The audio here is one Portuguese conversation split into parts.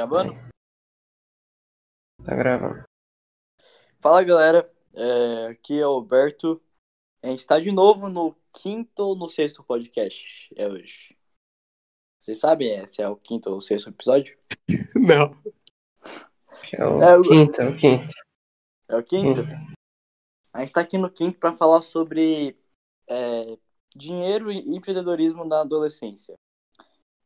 Tá gravando? Tá gravando. Fala galera, é, aqui é o Alberto. A gente tá de novo no quinto ou no sexto podcast. É hoje. Vocês sabem se é o quinto ou o sexto episódio? Não. É o É, o- quinto, é o quinto. É o quinto? A gente tá aqui no quinto pra falar sobre é, dinheiro e empreendedorismo na adolescência.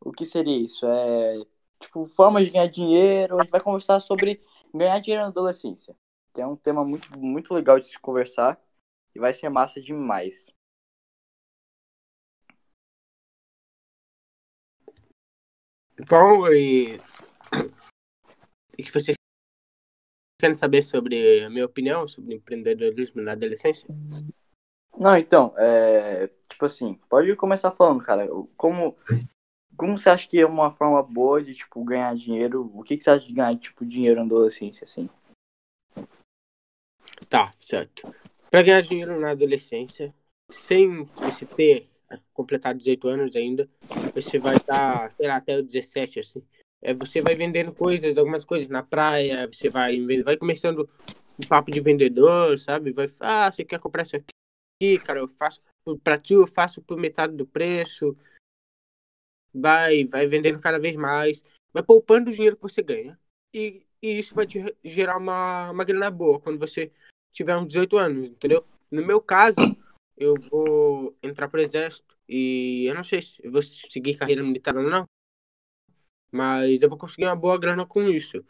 O que seria isso? É tipo formas de ganhar dinheiro. A gente vai conversar sobre ganhar dinheiro na adolescência, que é um tema muito muito legal de se conversar e vai ser massa demais. Bom, e o que vocês querem saber sobre a minha opinião sobre empreendedorismo na adolescência? Não, então, é, tipo assim, pode começar falando, cara. Como, como você acha que é uma forma boa de, tipo, ganhar dinheiro? O que, que você acha de ganhar, tipo, dinheiro na adolescência, assim? Tá, certo. Para ganhar dinheiro na adolescência, sem você ter completado 18 anos ainda, você vai estar, sei lá, até os 17, assim. É, você vai vendendo coisas, algumas coisas na praia, você vai, vai começando um papo de vendedor, sabe? Vai, ah, você quer comprar isso aqui, cara, eu faço, pra ti eu faço por metade do preço. Vai, vai vendendo cada vez mais, vai poupando o dinheiro que você ganha. E, e isso vai te gerar uma, uma grana boa quando você tiver uns 18 anos, entendeu? No meu caso, eu vou entrar pro exército e eu não sei se eu vou seguir carreira militar ou não, mas eu vou conseguir uma boa grana com isso.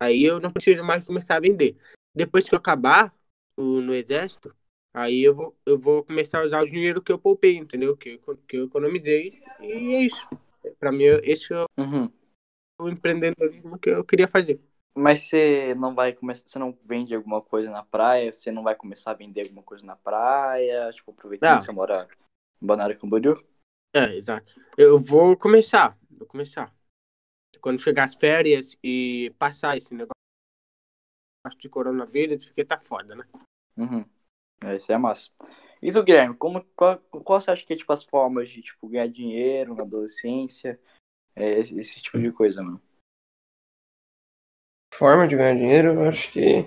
Aí eu não preciso mais começar a vender. Depois que eu acabar o, no exército, aí eu vou, eu vou começar a usar o dinheiro que eu poupei, entendeu? Que que eu economizei e é isso. Pra mim, esse é Uhum. o empreendedorismo que eu queria fazer. Mas você não vai começar, você não vende alguma coisa na praia? Você não vai começar a vender alguma coisa na praia? Tipo, aproveitando Não. que você mora em Balneário Camboriú? É, exato. Eu vou começar, vou começar. Quando chegar as férias e passar esse negócio de coronavírus, porque tá foda, né? Uhum. É, isso é massa. Isso, Guilherme, como, qual, qual você acha que é, tipo, as formas de, tipo, ganhar dinheiro na adolescência? É, esse, tipo de coisa, mano. Forma de ganhar dinheiro, eu acho que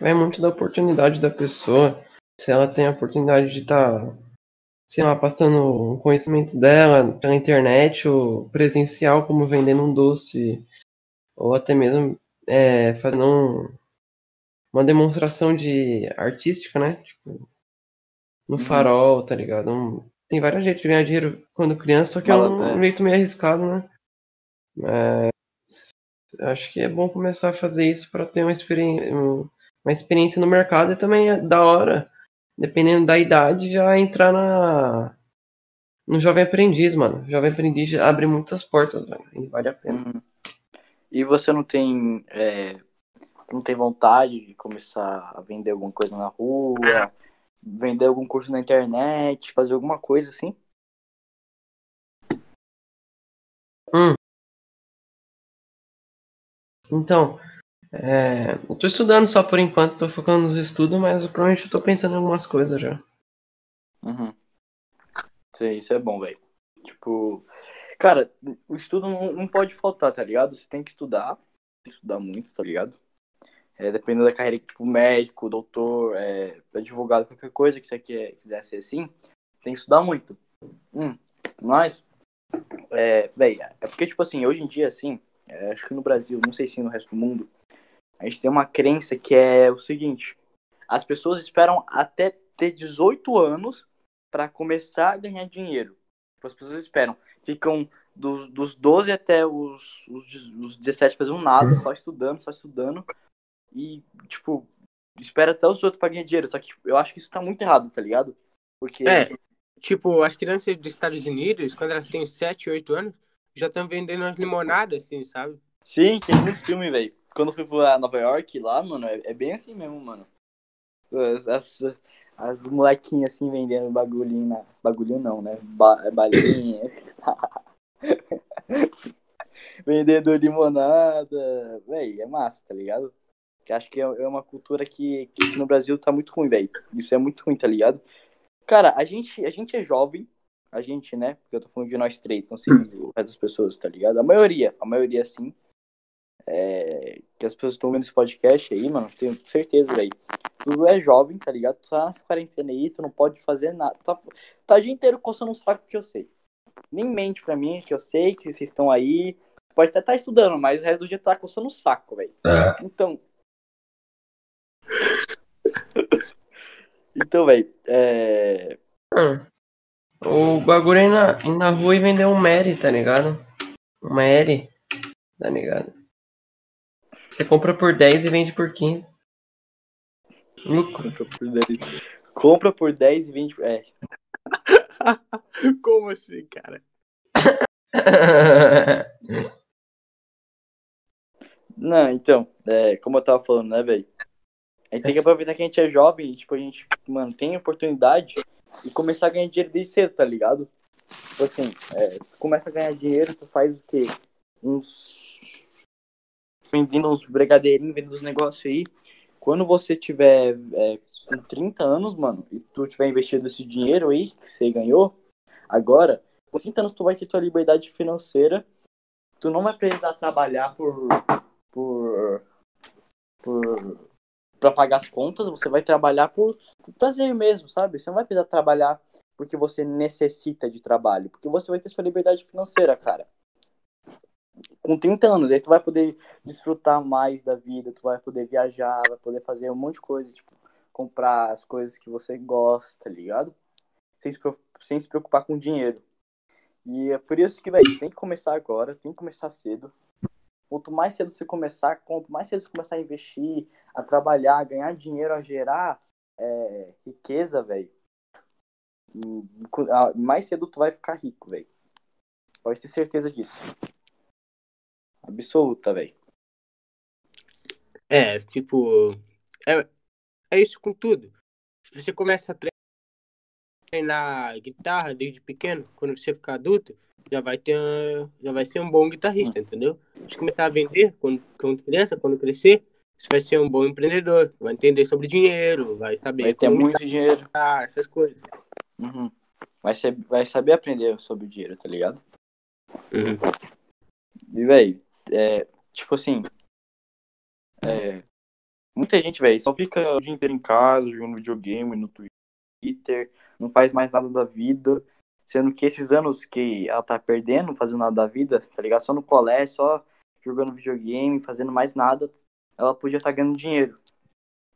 vai muito da oportunidade da pessoa. Se ela tem a oportunidade de estar, sei lá, passando um conhecimento dela pela internet ou presencial, como vendendo um doce, ou até mesmo é, fazendo um- uma demonstração de artística, né? Tipo, no Uhum. farol, tá ligado? Um- tem várias jeitos de ganhar dinheiro quando criança, só que é um Mala- é. jeito meio arriscado, né? Mas eu acho que é bom começar a fazer isso para ter uma experiência, uma experiência no mercado e também é da hora, dependendo da idade, já entrar na no Jovem Aprendiz, mano. Jovem Aprendiz abre muitas portas, velho, e vale a pena. Uhum. E você não tem, é, não tem vontade de começar a vender alguma coisa na rua, vender algum curso na internet, fazer alguma coisa assim? Então, é, eu tô estudando só por enquanto, tô focando nos estudos, mas provavelmente eu tô pensando em algumas coisas já. Uhum. Sim, isso é bom, velho. Tipo, cara, o estudo não, não pode faltar, tá ligado? Você tem que estudar, tem que estudar muito, tá ligado? É, dependendo da carreira, tipo, médico, doutor, é, advogado, qualquer coisa que você quer, quiser ser assim, tem que estudar muito. Hum, mas, é, é porque, tipo assim, hoje em dia, assim, é, acho que no Brasil, não sei se no resto do mundo, a gente tem uma crença que é o seguinte: as pessoas esperam até ter 18 anos para começar a ganhar dinheiro. As pessoas esperam, ficam dos, dos 12 até os, os, os 17 fazendo nada, só estudando, só estudando. E, tipo, espera até os outros pra ganhar dinheiro. Só que tipo, eu acho que isso tá muito errado, tá ligado? Porque. É, tipo, as crianças dos Estados Unidos, quando elas têm 7, 8 anos, já estão vendendo as limonadas, assim, sabe? Sim, tem muitos filmes, velho. Quando eu fui pra Nova York, lá, mano, é, é bem assim mesmo, mano. As, as, as molequinhas assim vendendo bagulhinho na. Bagulhinho não, né? Ba, é balinhas. vendendo limonada. Véi, é massa, tá ligado? Que acho que é, é uma cultura que, que no Brasil tá muito ruim, velho. Isso é muito ruim, tá ligado? Cara, a gente, a gente é jovem. A gente, né? Porque eu tô falando de nós três, não sei o resto das pessoas, tá ligado? A maioria, a maioria sim. é, que as pessoas estão vendo esse podcast aí, mano, tenho certeza, velho. Tu é jovem, tá ligado? Tu tá na quarentena aí, tu não pode fazer nada. Tu tá, tá o dia inteiro coçando um saco que eu sei. Nem mente pra mim, que eu sei que vocês estão aí. Pode até estar tá estudando, mas o resto do dia tá coçando um saco, velho. É. Então. Então, velho, é. Hum. O bagulho é ir na, na rua e vender um Mary, tá ligado? Um Mary, tá ligado? Você compra por 10 e vende por 15. Lucro. Compra por 10. Compra por 10 e vende. É. Como assim, cara? Não, então, é, como eu tava falando, né, velho? A gente tem que aproveitar que a gente é jovem tipo, a gente, mano, tem oportunidade e começar a ganhar dinheiro desde cedo, tá ligado? Tipo assim, é, tu começa a ganhar dinheiro, tu faz o quê? Uns. Vendendo uns brigadeirinhos, vendendo uns negócios aí. Quando você tiver é, com 30 anos, mano, e tu tiver investido esse dinheiro aí que você ganhou, agora, com 30 anos tu vai ter tua liberdade financeira. Tu não vai precisar trabalhar por. por. por. Pra pagar as contas, você vai trabalhar por, por prazer mesmo, sabe? Você não vai precisar trabalhar porque você necessita de trabalho, porque você vai ter sua liberdade financeira, cara. Com 30 anos, aí tu vai poder desfrutar mais da vida, tu vai poder viajar, vai poder fazer um monte de coisa, tipo, comprar as coisas que você gosta, tá ligado? Sem se, sem se preocupar com dinheiro. E é por isso que, velho, tem que começar agora, tem que começar cedo. Quanto mais cedo você começar, quanto mais cedo você começar a investir, a trabalhar, a ganhar dinheiro, a gerar é, riqueza, velho, mais cedo tu vai ficar rico, velho. Pode ter certeza disso. Absoluta, velho. É, tipo. É, é isso com tudo. Se você começa a treinar guitarra desde pequeno, quando você ficar adulto, já vai ter já vai ser um bom guitarrista, entendeu? Se começar a vender quando, quando criança, quando crescer, você vai ser um bom empreendedor, vai entender sobre dinheiro, vai saber vai ter muito dinheiro, essas coisas. Uhum. Vai, ser, vai saber aprender sobre dinheiro, tá ligado? Uhum. E, velho, é, tipo assim. É, muita gente, velho, só fica o dia inteiro em casa, jogando videogame, no Twitter, não faz mais nada da vida. Sendo que esses anos que ela tá perdendo, fazendo nada da vida, tá ligado? Só no colégio, só jogando videogame, fazendo mais nada, ela podia estar tá ganhando dinheiro.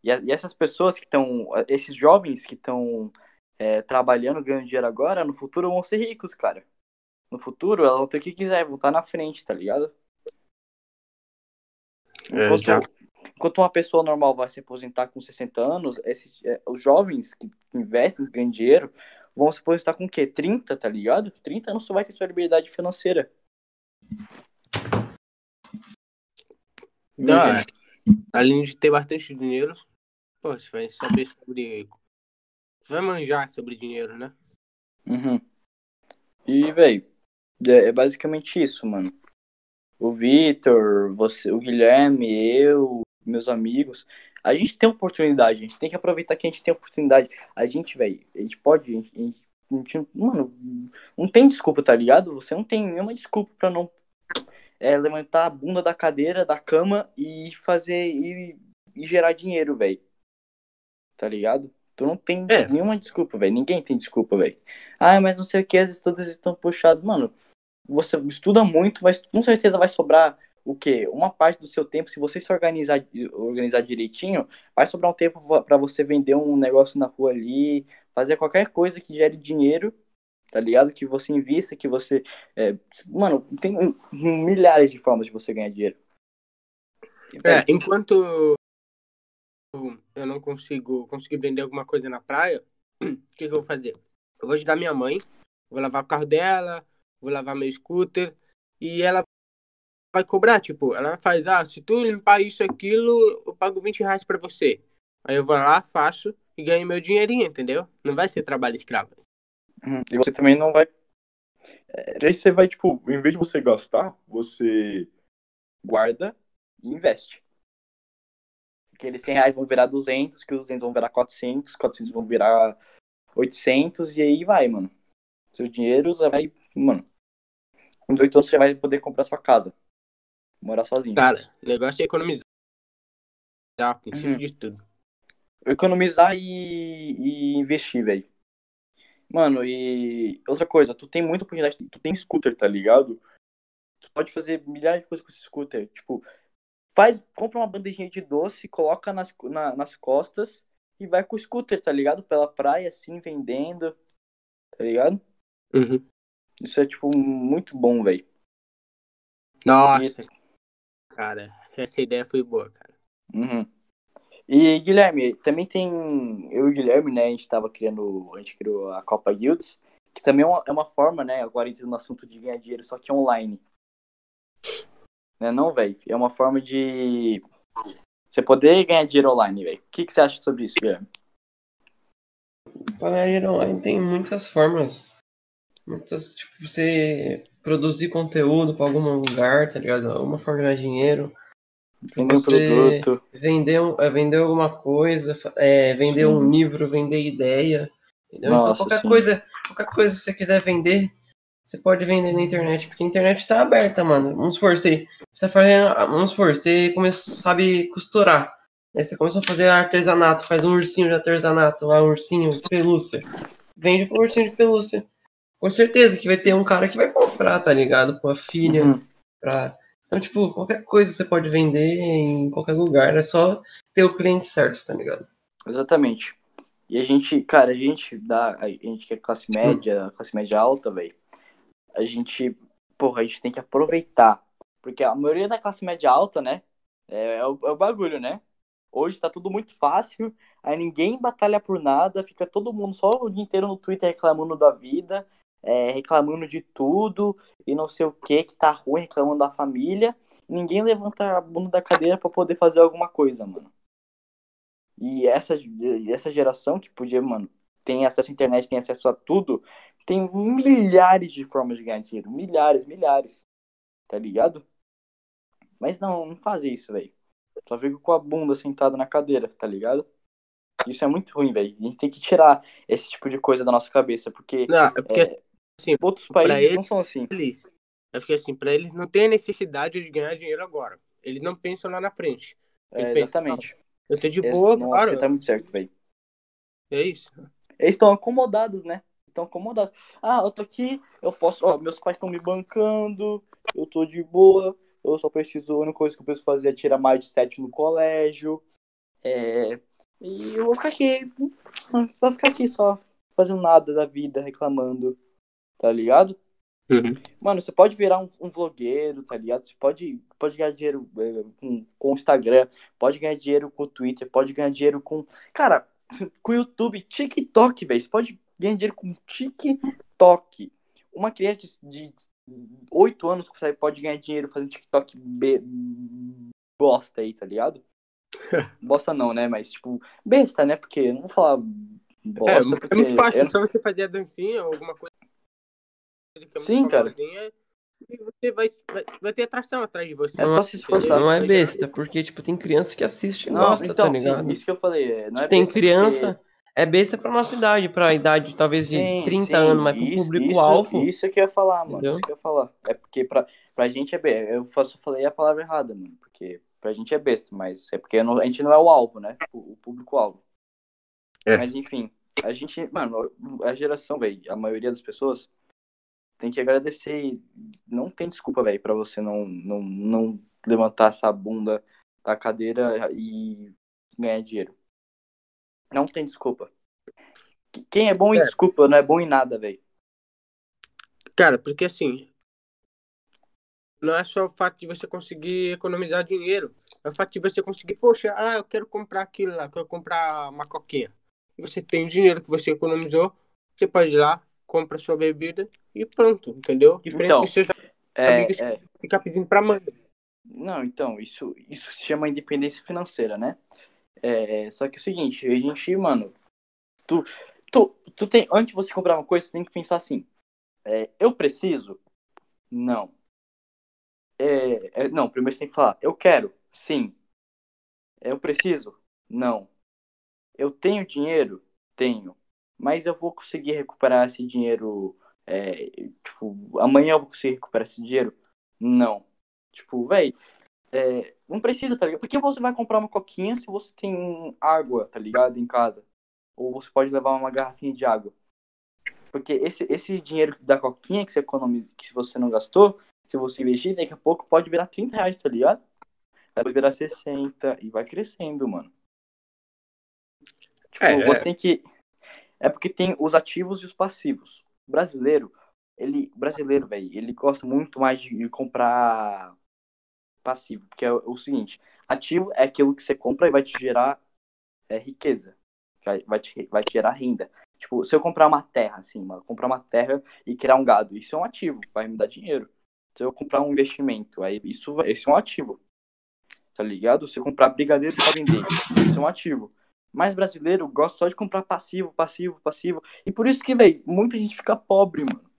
E, e essas pessoas que estão, esses jovens que estão é, trabalhando, ganhando dinheiro agora, no futuro vão ser ricos, cara. No futuro, elas vão ter o que quiser, vão estar na frente, tá ligado? É, enquanto, é, enquanto uma pessoa normal vai se aposentar com 60 anos, esses, é, os jovens que investem, que ganham dinheiro, vão se aposentar com o quê? 30, tá ligado? 30 anos tu vai ter sua liberdade financeira. Não, é. além de ter bastante dinheiro, pô, você vai saber sobre vai manjar sobre dinheiro, né? Uhum. E, velho, é, é basicamente isso, mano. O Vitor, você, o Guilherme, eu, meus amigos, a gente tem oportunidade, a gente tem que aproveitar que a gente tem oportunidade. A gente, velho, a gente pode, a gente, a gente, mano, não tem desculpa, tá ligado? Você não tem nenhuma desculpa pra não é, levantar a bunda da cadeira, da cama e fazer, e, e gerar dinheiro, velho. Tá ligado? Tu não tem é. nenhuma desculpa, velho. Ninguém tem desculpa, velho. Ah, mas não sei o que, as estudos estão puxadas. Mano, você estuda muito, mas com certeza vai sobrar o quê? Uma parte do seu tempo, se você se organizar, organizar direitinho, vai sobrar um tempo para você vender um negócio na rua ali, fazer qualquer coisa que gere dinheiro, tá ligado? Que você invista, que você. É... Mano, tem milhares de formas de você ganhar dinheiro. É, enquanto eu não consigo conseguir vender alguma coisa na praia, o que, que eu vou fazer? Eu vou ajudar minha mãe, vou lavar o carro dela, vou lavar meu scooter, e ela vai cobrar, tipo, ela faz, ah, se tu limpar isso, aquilo, eu pago 20 reais pra você. Aí eu vou lá, faço e ganho meu dinheirinho, entendeu? Não vai ser trabalho escravo. Uhum. E você também não vai. É, aí você vai, tipo, em vez de você gastar, você guarda e investe aqueles 100 reais vão virar 200, que os 200 vão virar 400, 400 vão virar 800, e aí vai, mano. Seu dinheiro você vai, mano, com 18 anos você vai poder comprar sua casa. Morar sozinho. Cara, o negócio é economizar. O princípio Uhum. de tudo. Economizar e, e investir, velho. Mano, e outra coisa, tu tem muita oportunidade, tu tem scooter, tá ligado? Tu pode fazer milhares de coisas com esse scooter. Tipo, faz, compra uma bandejinha de doce, coloca nas, na- nas costas e vai com o scooter, tá ligado? Pela praia, assim, vendendo, tá ligado? Uhum. Isso é, tipo, muito bom, velho. Nossa. Cara, essa ideia foi boa, cara. Uhum. E Guilherme, também tem. Eu e o Guilherme, né? A gente tava criando. A gente criou a Copa Guilds, que também é uma, é uma forma, né? Agora entrando no assunto de ganhar dinheiro, só que online. Né, não, velho? É uma forma de. Você poder ganhar dinheiro online, velho. O que, que você acha sobre isso, Guilherme? Para ganhar dinheiro online tem muitas formas. Muitas, tipo, você produzir conteúdo para algum lugar, tá ligado? Uma forma de ganhar dinheiro. Vender um produto. Vender, um- é, vender alguma coisa, é, vender um Sim. livro, vender ideia. Entendeu? Nossa, então qualquer sim. coisa, qualquer coisa que você quiser vender, você pode vender na internet, porque a internet tá aberta, mano. Vamos supor, você, você tá fazendo. Vamos supor, você começou, sabe costurar. Aí você começou a fazer artesanato, faz um ursinho de artesanato, lá, um ursinho de pelúcia. Vende pro ursinho de pelúcia. Com certeza que vai ter um cara que vai comprar, tá ligado? Com a filha. Uhum. Pra... Então, tipo, qualquer coisa você pode vender em qualquer lugar, é só ter o cliente certo, tá ligado? Exatamente. E a gente, cara, a gente dá. A gente que é classe média, classe média alta, velho. A gente, porra, a gente tem que aproveitar. Porque a maioria da classe média alta, né? É, é o, é o bagulho, né? Hoje tá tudo muito fácil, aí ninguém batalha por nada, fica todo mundo só o dia inteiro no Twitter reclamando da vida, é, reclamando de tudo e não sei o que que tá ruim, reclamando da família. Ninguém levanta a bunda da cadeira pra poder fazer alguma coisa, mano. E essa, essa geração que podia, mano, tem acesso à internet, tem acesso a tudo, tem milhares de formas de ganhar dinheiro. Milhares, milhares. Tá ligado? Mas não, não faz isso, velho. Só fica com a bunda sentada na cadeira, tá ligado? Isso é muito ruim, velho. A gente tem que tirar esse tipo de coisa da nossa cabeça, porque Não, é porque é, assim, outros países ele- não são assim. eles. É porque assim, pra eles não tem a necessidade de ganhar dinheiro agora. Eles não pensam lá na frente. Eles É, pensam, exatamente. Eu tô de Esse- boa, Nossa, claro. tá muito certo, velho. É isso. Eles estão acomodados, né? Estão acomodados. Ah, eu tô aqui, eu posso. Ó, meus pais estão me bancando, eu tô de boa, eu só preciso. A única coisa que eu preciso fazer é tirar mais de 7 no colégio. É. E eu vou ficar aqui. Vou ficar aqui só, fazendo nada da vida, reclamando. Tá ligado? Uhum. Mano, você pode virar um, um vlogueiro, tá ligado? Você pode, pode ganhar dinheiro é, com, com o Instagram, pode ganhar dinheiro com o Twitter, pode ganhar dinheiro com. Cara, com o YouTube, TikTok, velho. Você pode ganhar dinheiro com TikTok. Uma criança de 8 anos consegue, pode ganhar dinheiro fazendo TikTok be... bosta aí, tá ligado? bosta não, né? Mas, tipo, besta, né? Porque, não vou falar bosta, É, é muito fácil, não- só você fazer a dancinha ou alguma coisa. Sim, cara. E você vai, vai, vai ter atração atrás de você. É só se esforçar. Não é besta, porque, tipo, tem criança que assiste e Não, gosta, então, tá ligado? sim, isso que eu falei. é, Não é tem besta criança, porque- é besta pra nossa idade, pra idade talvez de Sim, 30 sim, anos, mas pro público-alvo. Isso, isso que eu ia falar, mano. Entendeu? Isso que eu ia falar. É porque pra, pra gente é besta. Eu só falei a palavra errada, mano. Porque pra gente é besta, mas é porque não- a gente não é o alvo, né? O, o público-alvo. É. Mas enfim, a gente, mano, a geração, velho, a maioria das pessoas tem que agradecer e não tem desculpa, velho, pra você não, não, não levantar essa bunda da cadeira e ganhar dinheiro. Não tem desculpa. Quem é bom em É. desculpa não é bom em nada, velho. Cara, porque assim. Não é só o fato de você conseguir economizar dinheiro. É o fato de você conseguir, poxa, ah, eu quero comprar aquilo lá, quero comprar uma coquinha. Você tem o dinheiro que você economizou, você pode ir lá, compra sua bebida e pronto, entendeu? Diferente Então, de seus É, amigos é, ficar pedindo pra mãe. Não, então, isso, isso se chama independência financeira, né? É, só que é o seguinte, a gente, mano, tu, tu, tu tem, antes de você comprar uma coisa, você tem que pensar assim, é, eu preciso? Não. É, é, não, primeiro você tem que falar, eu quero? Sim. É, eu preciso? Não. Eu tenho dinheiro? Tenho. Mas eu vou conseguir recuperar esse dinheiro, é, tipo, amanhã eu vou conseguir recuperar esse dinheiro? Não. Tipo, velho, é, não precisa, tá ligado? Por que você vai comprar uma coquinha se você tem água, tá ligado? Em casa. Ou você pode levar uma garrafinha de água. Porque esse, esse dinheiro da coquinha que você economiza, que você não gastou, se você investir, daqui a pouco pode virar 30 reais, tá ligado? Vai virar 60 e vai crescendo, mano. Tipo, É, você tem que. É porque tem os ativos e os passivos. O brasileiro, ele. Brasileiro, velho, ele gosta muito mais de comprar passivo. Porque é o, seguinte, ativo é aquilo que você compra e vai te gerar é, riqueza. Vai, te, vai te gerar renda. Tipo, se eu comprar uma terra, assim, mano, comprar uma terra e criar um gado, isso é um ativo, vai me dar dinheiro. Se eu comprar um investimento, aí isso, isso é um ativo. Tá ligado? Se eu comprar brigadeiro pra vender, isso é um ativo. Mas brasileiro gosta só de comprar passivo, passivo, passivo. E por isso que, velho, muita gente fica pobre, mano.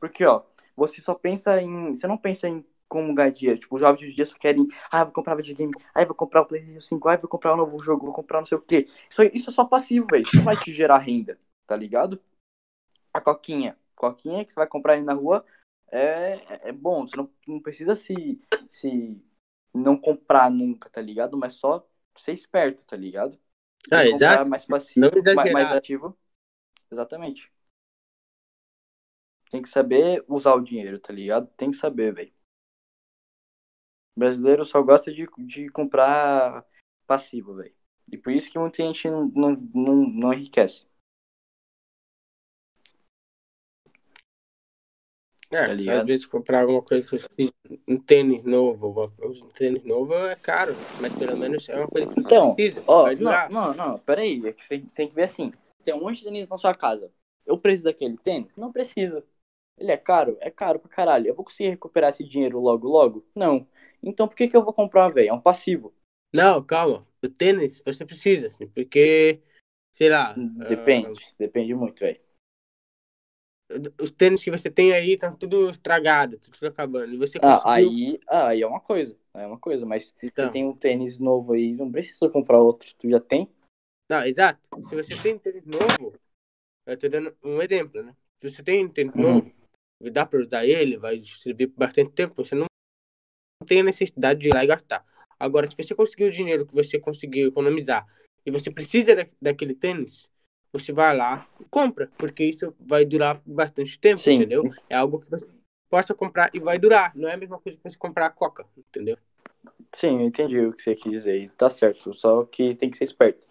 Porque, ó, você só pensa em. Você não pensa em como ganhar dinheiro. Tipo, os jovens de hoje dia só querem. Ah, vou comprar videogame. Ah, vou comprar o PlayStation 5. Ah, vou comprar um novo jogo. Vou comprar não sei o quê. Isso, isso é só passivo, velho. Isso não vai te gerar renda, tá ligado? A coquinha. Coquinha que você vai comprar aí na rua é, é bom. Você não, não precisa se, se não comprar nunca, tá ligado? Mas só ser esperto, tá ligado? Ah, exato. mais passivo, mais, mais ativo. Exatamente. Tem que saber usar o dinheiro, tá ligado? Tem que saber, velho. Brasileiro só gosta de, de comprar passivo, velho. E por isso que muita gente não, não, não, não enriquece. É, Tá às vezes comprar alguma coisa que um tênis novo, um tênis novo é caro, mas pelo menos é uma coisa que você Então, precisa. Ó, não, não, não, peraí. É que você tem que ver assim. Tem um monte de tênis na sua casa. Eu preciso daquele tênis? Não preciso. Ele é caro? É caro pra caralho. Eu vou conseguir recuperar esse dinheiro logo, logo? Não. Então por que, que eu vou comprar, velho? É um passivo. Não, calma. O tênis você precisa, assim, porque, sei lá. Depende. Depende muito, velho. Os tênis que você tem aí estão tudo estragado, tudo acabando. Você Ah, conseguiu. aí, ah, aí é uma coisa. É uma coisa. Mas Então, você tem um tênis novo aí, não precisa comprar outro. Tu já tem? não, exato. Se você tem tênis novo, eu tô dando um exemplo, né? Se você tem um tênis Uhum. novo, dá pra usar ele, vai servir por bastante tempo, você não tem a necessidade de ir lá e gastar. Agora, se você conseguir o dinheiro que você conseguiu economizar e você precisa da, daquele tênis, você vai lá e compra, porque isso vai durar bastante tempo, Sim. entendeu? É algo que você possa comprar e vai durar. Não é a mesma coisa que você comprar a Coca, entendeu? Sim, eu entendi o que você quis dizer. Tá certo, só que tem que ser esperto.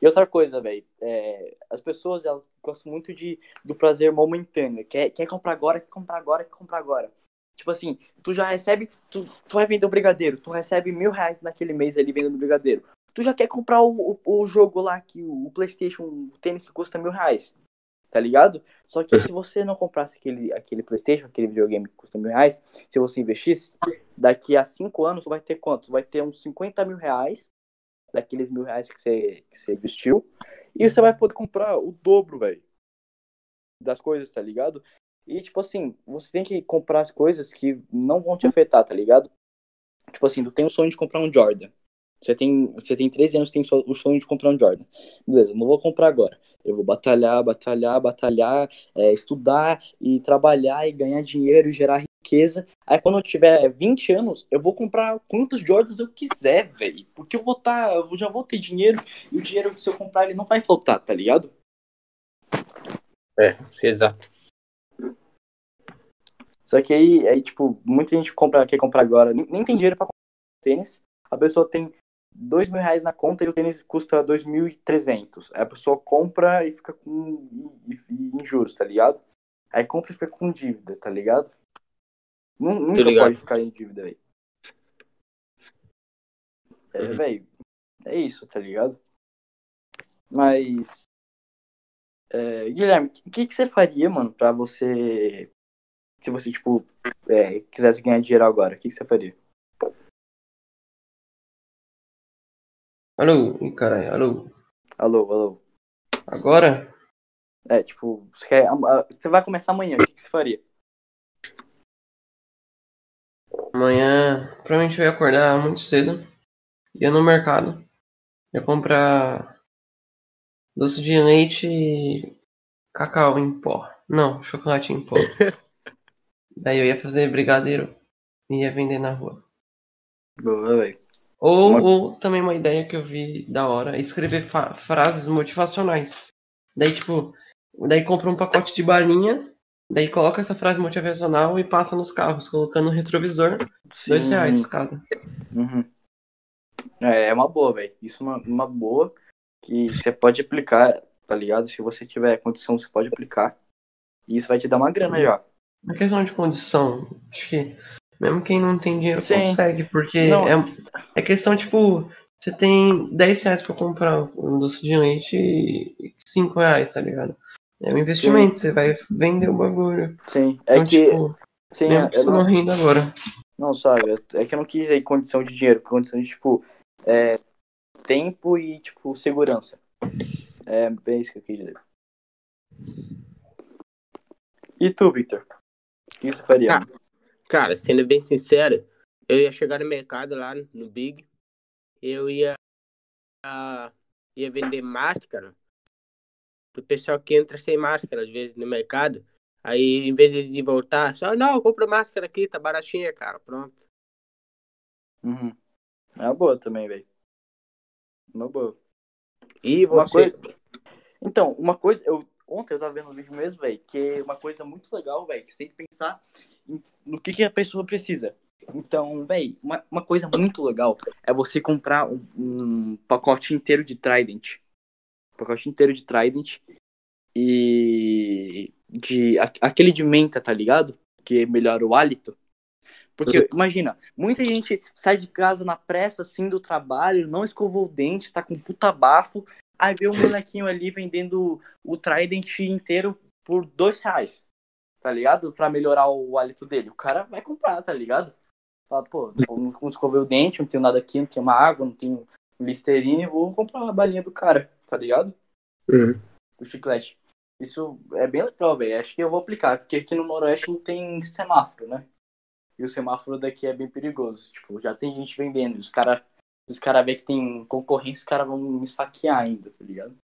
E outra coisa, velho, é, as pessoas elas gostam muito de, do prazer momentâneo. Quer, quer comprar agora, quer comprar agora, quer comprar agora. Tipo assim, tu já recebe, tu, tu vai vender o brigadeiro, tu recebe mil reais naquele mês ali vendendo brigadeiro. Tu já quer comprar o, o, o jogo lá, que o, o Playstation, o tênis que custa mil reais. Tá ligado? Só que se você não comprasse aquele, aquele Playstation, aquele videogame que custa mil reais, se você investisse, daqui a cinco anos, tu vai ter quanto? Tu vai ter uns 50 mil reais daqueles mil reais que você, que você investiu. E você vai poder comprar o dobro, velho. Das coisas, tá ligado? E, tipo assim, você tem que comprar as coisas que não vão te afetar, tá ligado? Tipo assim, tu tem o sonho de comprar um Jordan. Você tem, você tem 13 anos, tem o sonho de comprar um Jordan. Beleza, não vou comprar agora. Eu vou batalhar, batalhar, batalhar, é, estudar e trabalhar e ganhar dinheiro e gerar riqueza. Aí quando eu tiver 20 anos, eu vou comprar quantos Jordans eu quiser, velho. Porque eu vou tá, eu já vou ter dinheiro e o dinheiro se eu comprar ele não vai faltar, tá ligado? É, exato. Só que aí, aí tipo, muita gente compra, quer comprar agora, nem, nem tem dinheiro pra comprar tênis. A pessoa tem dois mil reais na conta e o tênis custa 2.300. Aí a pessoa compra e fica com e, e, em juros, tá ligado? Aí compra e fica com dívida, tá ligado? Nu- Nunca ligado. pode ficar em dívida, velho. É, Uhum. velho, é isso, tá ligado? Mas. é, Guilherme, o que, que você faria, mano, pra você. Se você, tipo, é, quisesse ganhar dinheiro agora, o que, que você faria? Alô, Ih, caralho, alô. Alô, alô. Agora? É, tipo, você, quer, você vai começar amanhã, o que, que você faria? Amanhã, provavelmente eu ia acordar muito cedo. Ia no mercado. Ia comprar doce de leite e cacau em pó. Não, chocolate em pó. Daí eu ia fazer brigadeiro e ia vender na rua. Boa, velho. Ou, Uma- ou também uma ideia que eu vi da hora, escrever frases motivacionais. Daí, tipo, daí compra um pacote de balinha, daí coloca essa frase motivacional e passa nos carros, colocando no retrovisor, dois Sim. reais cada. Uhum. É, é uma boa, velho. Isso é uma, uma boa que você pode aplicar, tá ligado? Se você tiver condição, você pode aplicar. E isso vai te dar uma grana já. Na questão de condição, acho que mesmo quem não tem dinheiro Sim. consegue, porque Não. é, é questão, tipo, você tem 10 reais pra comprar um doce de leite e 5 reais, tá ligado? É um investimento, você vai vender o bagulho. Sim. É Então, que. tipo, sim, mesmo é- que você não renda agora. Não, sabe, é que eu não quis aí condição de dinheiro, condição de, tipo, é, tempo e, tipo, segurança. É bem isso que eu quis dizer. E tu, Victor? O que você faria? Ah. Cara, sendo bem sincero, eu ia chegar no mercado lá no Big, eu ia, ah, ia vender máscara pro pessoal que entra sem máscara, às vezes, no mercado. Aí, em vez de voltar, só, não, compra máscara aqui, tá baratinha, cara, pronto. Uhum. É uma boa também, velho. Uma boa. E Uma você? coisa- Então, uma coisa, eu ontem eu tava vendo um vídeo mesmo, velho, que é uma coisa muito legal, velho, que você tem que pensar em- no que, que a pessoa precisa. Então, velho, uma, uma coisa muito legal é você comprar um, um pacote inteiro de Trident. Um pacote inteiro de Trident e de a- aquele de menta, tá ligado? Que melhora o hálito. Porque, imagina, muita gente sai de casa na pressa, assim, do trabalho, não escovou o dente, tá com puta bafo, aí vê um molequinho ali vendendo o Trident inteiro por dois reais, tá ligado? Pra melhorar o hálito dele. O cara vai comprar, tá ligado? Fala, pô, eu não escovei o dente, não tenho nada aqui, não tenho uma água, não tenho Listerine, vou comprar uma balinha do cara, tá ligado? Uhum. O chiclete. Isso é bem legal, velho. Acho que eu vou aplicar, porque aqui no Noroeste não tem semáforo, né? E o semáforo daqui é bem perigoso. Tipo, já tem gente vendendo. Os caras os cara vê que tem concorrência, os caras vão me esfaquear ainda, tá ligado?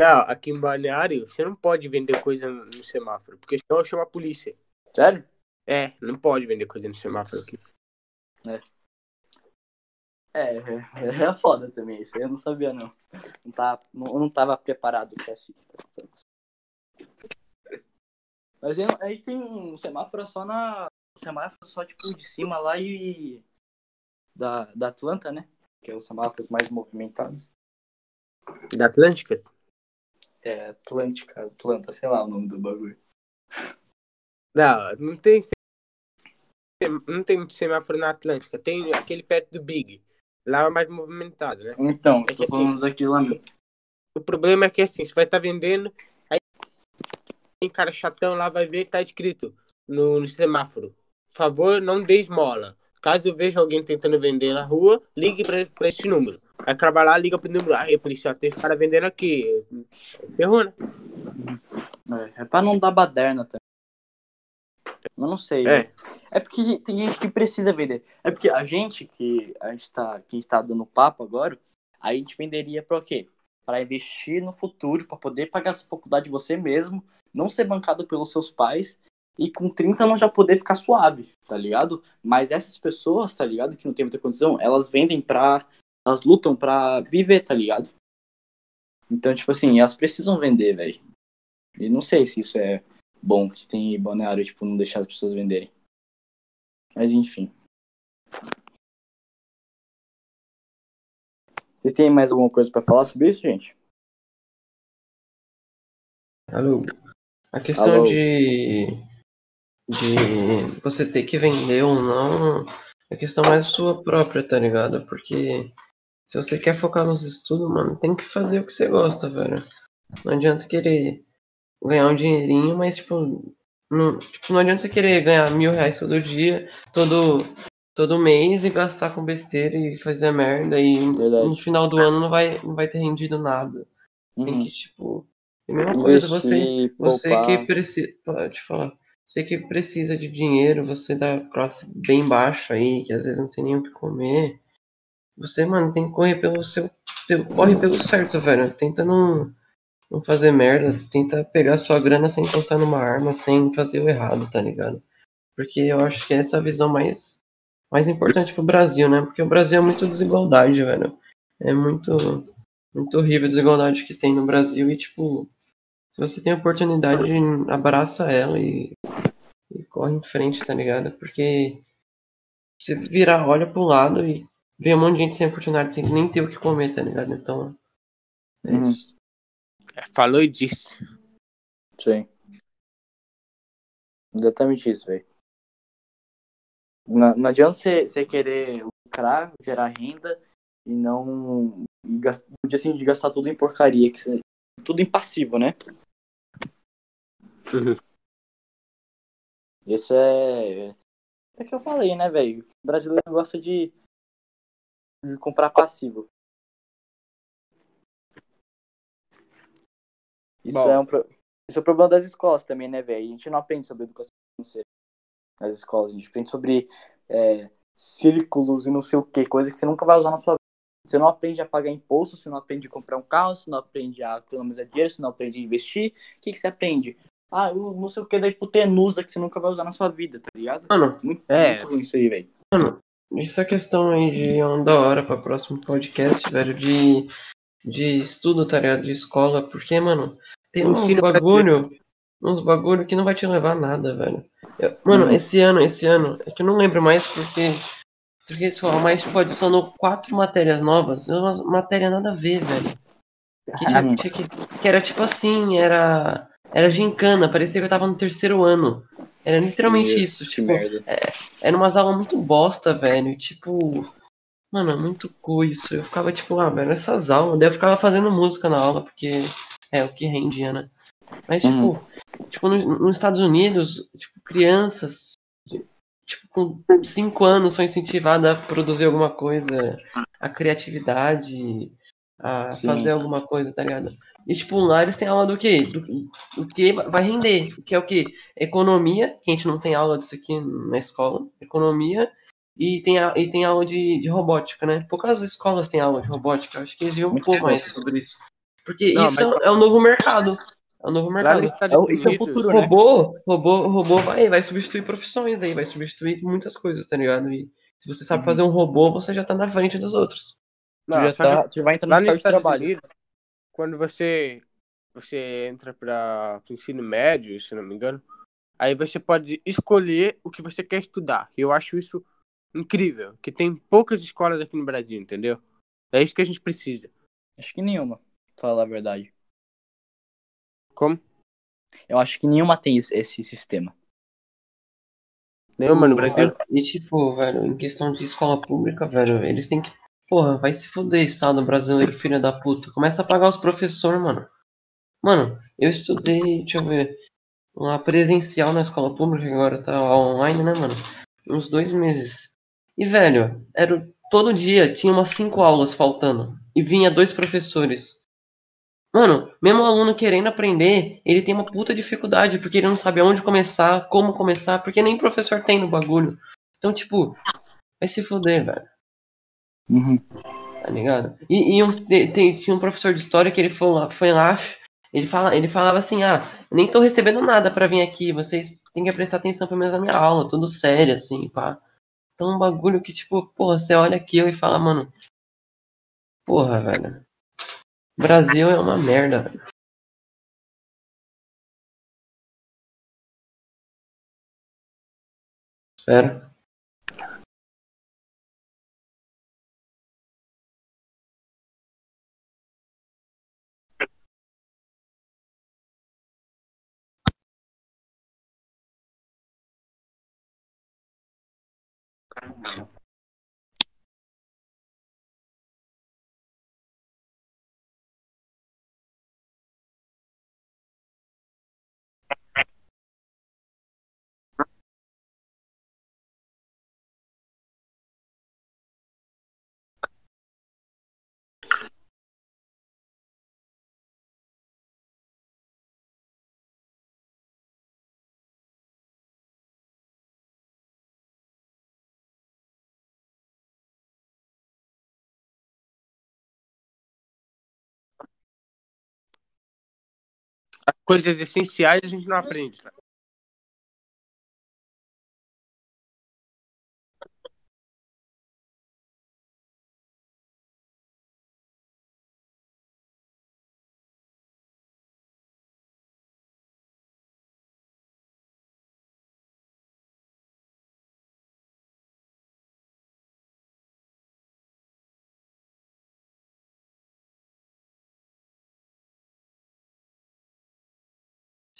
Não, aqui em Balneário, você não pode vender coisa no semáforo, porque senão eu chamo a polícia. Sério? É, não pode vender coisa no semáforo aqui. É, é, é foda também. Isso aí eu não sabia, não. Não, tá, não, eu não tava preparado pra essa informação. Mas aí, aí tem um semáforo só na. Um semáforo só, tipo, de cima lá e. Da, da Atlanta, né? Que é os semáforos mais movimentados. Da Atlântica? É, Atlântica, Atlanta, sei lá o nome do bagulho. Não, não tem. Não tem semáforo na Atlântica. Tem aquele perto do Big. Lá é mais movimentado, né? Então, É tô falando daquilo lá mesmo. O problema é que assim, você vai estar vendendo, aí tem cara chatão lá, vai ver tá escrito no, no semáforo. Por favor, não dê esmola. Caso veja alguém tentando vender na rua, ligue pra esse número. Aí acaba lá, liga pro número. Aí, policial, tem cara vendendo aqui. Ferrou, né? É, é pra não dar baderna também. Eu não sei. É. É porque tem gente que precisa vender. É porque a gente que a gente tá, que a gente tá dando papo agora, a gente venderia pra o quê? Pra investir no futuro, pra poder pagar sua faculdade você mesmo, não ser bancado pelos seus pais e com 30 não já poder ficar suave, tá ligado? Mas essas pessoas, tá ligado, que não tem muita condição, elas vendem pra. Elas lutam pra viver, tá ligado? Então, tipo assim, elas precisam vender, velho. E não sei se isso é bom que tem em balneário, tipo, não deixar as pessoas venderem. Mas enfim. Vocês têm mais alguma coisa pra falar sobre isso, gente? Alô. A questão Alô. de. De você ter que vender ou não é questão mais sua própria, tá ligado? Porque se você quer focar nos estudos, mano, tem que fazer o que você gosta, velho. Não adianta querer ganhar um dinheirinho, mas tipo. Não, tipo, não adianta você querer ganhar mil reais todo dia, todo, todo mês e gastar com besteira e fazer merda e Verdade. no final do ano não vai, não vai ter rendido nada. Tem Uhum. que, tipo. É a mesma coisa, você. Investir, Você poupar. que precisa. Pode falar. Você que precisa de dinheiro, você da classe bem baixa aí, que às vezes não tem nem o que comer. Você, mano, tem que correr pelo seu. pelo- corre pelo certo, velho. Tenta não, não fazer merda. Tenta pegar sua grana sem encostar numa arma, sem fazer o errado, tá ligado? Porque eu acho que essa é a visão mais, mais importante pro Brasil, né? Porque o Brasil é muito desigualdade, velho. É muito, muito horrível a desigualdade que tem no Brasil e, tipo, se você tem oportunidade, abraça ela e, e corre em frente, tá ligado? Porque você virar, olha pro lado e vê um monte de gente sem oportunidade, sem nem ter o que comer, tá ligado? Então, é Uhum. isso. É, Falou e disse. Sim. Exatamente isso, velho. Não, não adianta você, querer lucrar, gerar renda e não. E gastar, assim, de gastar tudo em porcaria, que você- tudo em passivo, né? Isso é. É que eu falei, né, velho? O brasileiro gosta de, de comprar passivo. Isso Bom. é, um, pro- isso é o problema das escolas também, né, velho? A gente não aprende sobre educação financeira nas escolas. A gente aprende sobre é, círculos e não sei o que, coisa que você nunca vai usar na sua vida. Você não aprende a pagar imposto, você não aprende a comprar um carro, você não aprende a economizar dinheiro, você não aprende a investir. O que, que você aprende? Ah, eu não sei o que da hipotenusa que você nunca vai usar na sua vida, tá ligado? Mano, Muito, É. muito ruim isso aí, velho. Isso é questão aí de um da hora pra próximo podcast, velho, de, de estudo, tá ligado? De escola, porque, mano, tem uns bagulho, uns bagulho que não vai te levar a nada, velho. Eu- mano, Hum. esse ano, esse ano, é que eu não lembro mais porque, porque sei lá, mas tipo, adicionou quatro matérias novas, é uma matéria nada a ver, velho. Que, tinha- tinha que, que era tipo assim, era, era gincana, parecia que eu tava no terceiro ano. Era literalmente Meu, isso, tipo, merda. era umas aulas muito bosta, velho. e, Tipo, mano, é muito cu isso. Eu ficava tipo, ah, velho, essas aulas. Daí eu ficava fazendo música na aula, porque é o que rendia, né? Mas, tipo, Uhum. tipo no- nos Estados Unidos, tipo, crianças, tipo, com 5 anos são incentivadas a produzir alguma coisa, a criatividade, a Sim. fazer alguma coisa, tá ligado? E, tipo, lá eles têm aula do quê? Do, do que vai render, que é o quê? Economia, que a gente não tem aula disso aqui na escola, economia, e tem, a, e tem aula de, de robótica, né? Poucas escolas têm aula de robótica, acho que eles deviam Muito pôr mais sobre isso. Porque Não, isso mas- é o novo mercado. É o novo mercado. Estados É o- isso é o futuro, né? Robô, robô, robô vai, vai substituir profissões aí, vai substituir muitas coisas, tá ligado? E se você sabe Uhum. fazer um robô, você já tá na frente dos outros. Tu Não, já, só que tá, tu já vai entrar no mercado de trabalho. Unidos, quando você, você entra para o ensino médio, se não me engano, aí você pode escolher o que você quer estudar. E eu acho isso incrível, que tem poucas escolas aqui no Brasil, entendeu? É isso que a gente precisa. Acho que nenhuma, pra falar a verdade. Como? Eu acho que nenhuma tem esse, esse sistema. Nenhuma no Brasil? E tipo, velho, em questão de escola pública, velho, eles têm que. Porra, vai se fuder, Estado brasileiro, filha da puta. Começa a pagar os professores, mano. Mano, eu estudei, deixa eu ver, uma presencial na escola pública, agora tá online, né, mano? Uns dois meses. E, velho, era todo dia tinha umas cinco aulas faltando. E vinha dois professores. Mano, mesmo o aluno querendo aprender, ele tem uma puta dificuldade, porque ele não sabe aonde começar, como começar, porque nem professor tem no bagulho. Então, tipo, vai se fuder, velho. Uhum. Tá ligado? E, e tinha um professor de história que ele foi lá, foi lá ele, fala, ele falava assim, ah, nem tô recebendo nada pra vir aqui, vocês têm que prestar atenção pelo menos na minha aula, tudo sério, assim, pá. Então um bagulho que, tipo, porra, você olha aquilo e fala, mano, porra, velho. Brasil é uma merda, velho. Espera. Coisas essenciais a gente não aprende. Tá?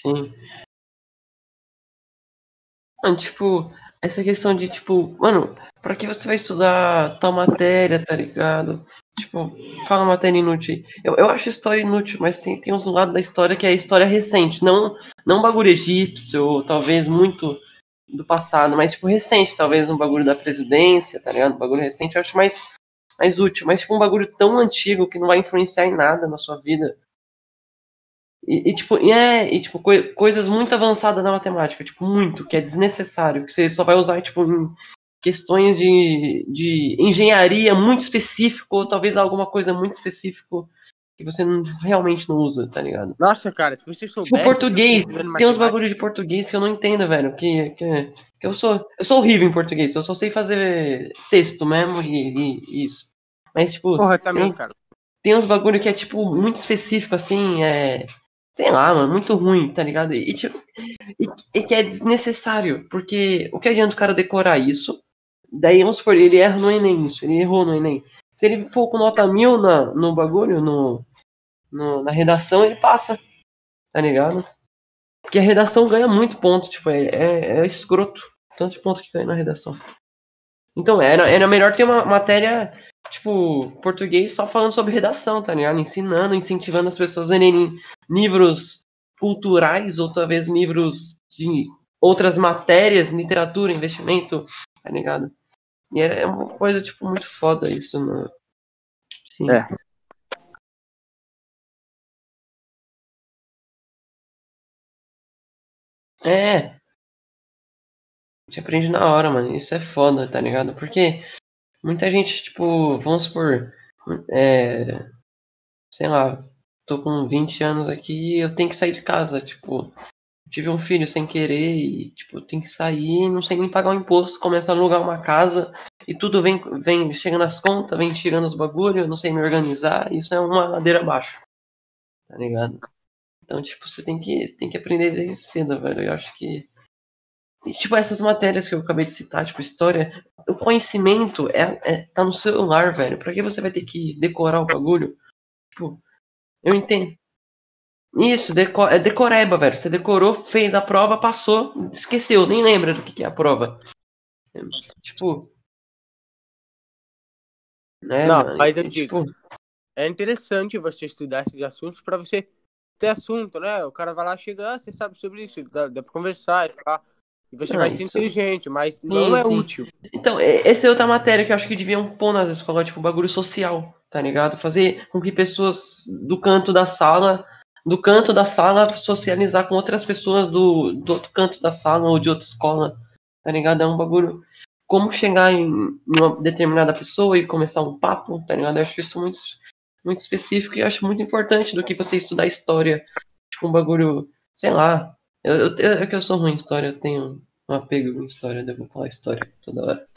Sim. Mano, tipo, essa questão de, tipo, mano, pra que você vai estudar tal matéria, tá ligado? Tipo, fala matéria inútil. Eu, eu acho história inútil, mas tem, tem uns lados da história que é história recente, não, não bagulho egípcio, ou talvez muito do passado, mas tipo recente, talvez um bagulho da presidência, tá ligado? Um bagulho recente eu acho mais, mais útil, mas tipo um bagulho tão antigo que não vai influenciar em nada na sua vida. E, e, tipo, é, e, tipo coi- coisas muito avançadas na matemática, tipo, muito, que é desnecessário, que você só vai usar, tipo, em questões de, de engenharia muito específico, ou talvez alguma coisa muito específico que você não- realmente não usa, tá ligado? Nossa, cara, se você souber. Tipo, português, tem uns bagulhos de português que eu não entendo, velho, que, que, que eu sou, eu sou horrível em português, eu só sei fazer texto mesmo e, e- e isso. Mas, tipo, Porra, também, tem uns- cara. tem uns bagulho que é, tipo, muito específico, assim, é. Sei lá, mano, muito ruim, tá ligado? E, tipo, e, e que é desnecessário, porque o que adianta o cara decorar isso? Daí, vamos supor, ele erra no Enem isso, ele errou no Enem. Se ele for com nota mil na, no bagulho, no, no- na redação, ele passa, tá ligado? Porque a redação ganha muito ponto, tipo, é, é, é escroto. Tanto de ponto que ganha na redação. Então, era, era melhor ter uma matéria tipo, português só falando sobre redação, tá ligado? Ensinando, incentivando as pessoas a lerem livros culturais ou talvez livros de outras matérias, literatura, investimento, tá ligado? E é uma coisa, tipo, muito foda isso, né? Sim. É. É. A gente aprende na hora, mano. Isso é foda, tá ligado? Porque muita gente, tipo, vamos supor, é, sei lá, tô com 20 anos aqui eu tenho que sair de casa, tipo, tive um filho sem querer e, tipo, tem que sair, não sei nem pagar o imposto, começa a alugar uma casa e tudo vem, vem chega nas contas, vem tirando os bagulho, eu não sei me organizar, isso é uma ladeira abaixo, tá ligado? Então, tipo, você tem que, tem que aprender desde cedo, velho, eu acho que e, tipo, essas matérias que eu acabei de citar, tipo, história, o conhecimento é, é- tá no celular, velho. Pra que você vai ter que decorar o bagulho? Tipo, eu entendo. Isso, deco é decoreba, velho. Você decorou, fez a prova, passou, esqueceu, nem lembra do que, que é a prova. É, tipo. Né, Não, mano? mas eu digo, tipo, É interessante você estudar esses assuntos pra você ter assunto, né? O cara vai lá, chega, ah, você sabe sobre isso, dá, dá pra conversar e tal. E você Ah, vai ser isso- inteligente, mas não é sim. útil. Então, essa é outra matéria que eu acho que deviam pôr nas escolas, tipo, bagulho social, tá ligado? Fazer com que pessoas do canto da sala, do canto da sala, socializar com outras pessoas do, do outro canto da sala ou de outra escola, tá ligado? É um bagulho. Como chegar em, uma determinada pessoa e começar um papo, tá ligado? Eu acho isso muito, muito específico e acho muito importante do que você estudar história. Tipo, um bagulho, sei lá. Eu, eu, é que eu sou ruim em história, eu tenho um apego em história, devo falar história toda hora.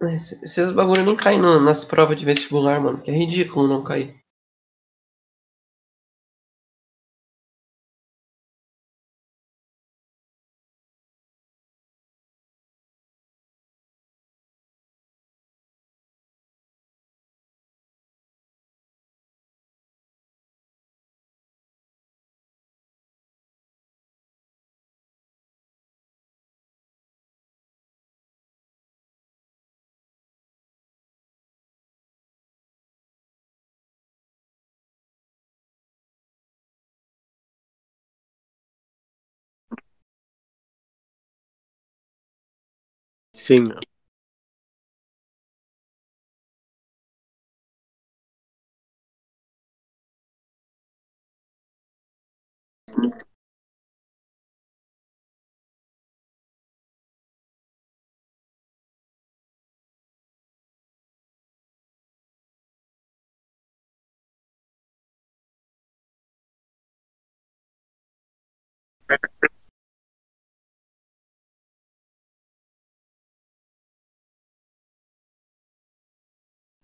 Esses bagulho nem caem nas provas de vestibular, mano. Que é ridículo não cair. singer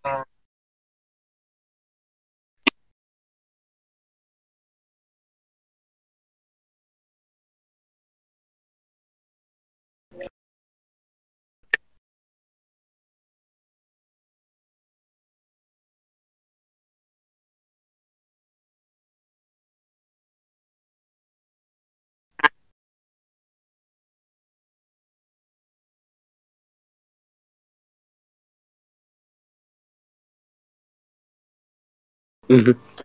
Uhum. É.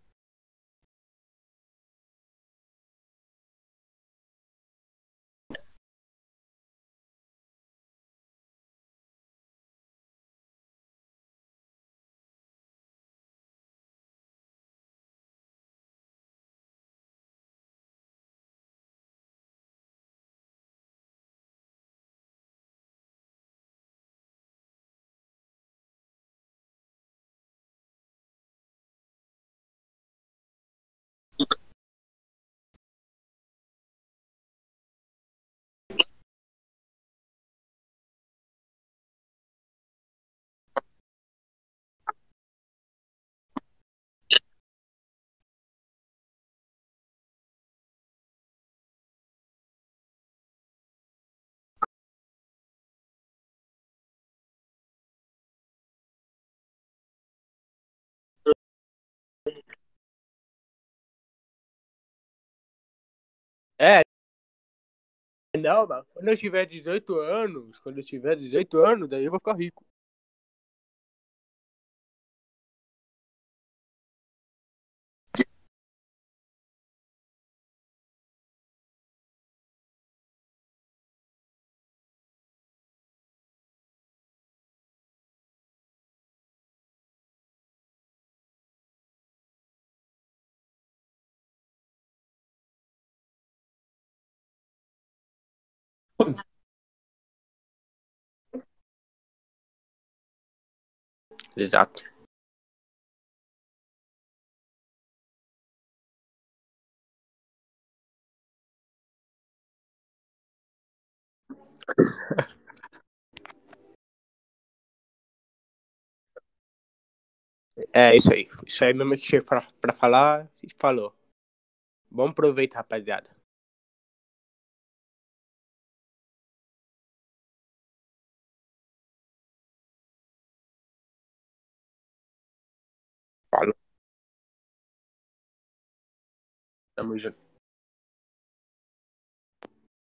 Não, mano. Quando eu tiver 18 anos, quando eu tiver 18 anos, daí eu vou ficar rico. Exato. É isso aí. Isso aí mesmo que tinha pra, pra falar e falou. Bom proveito, rapaziada. لم يوجد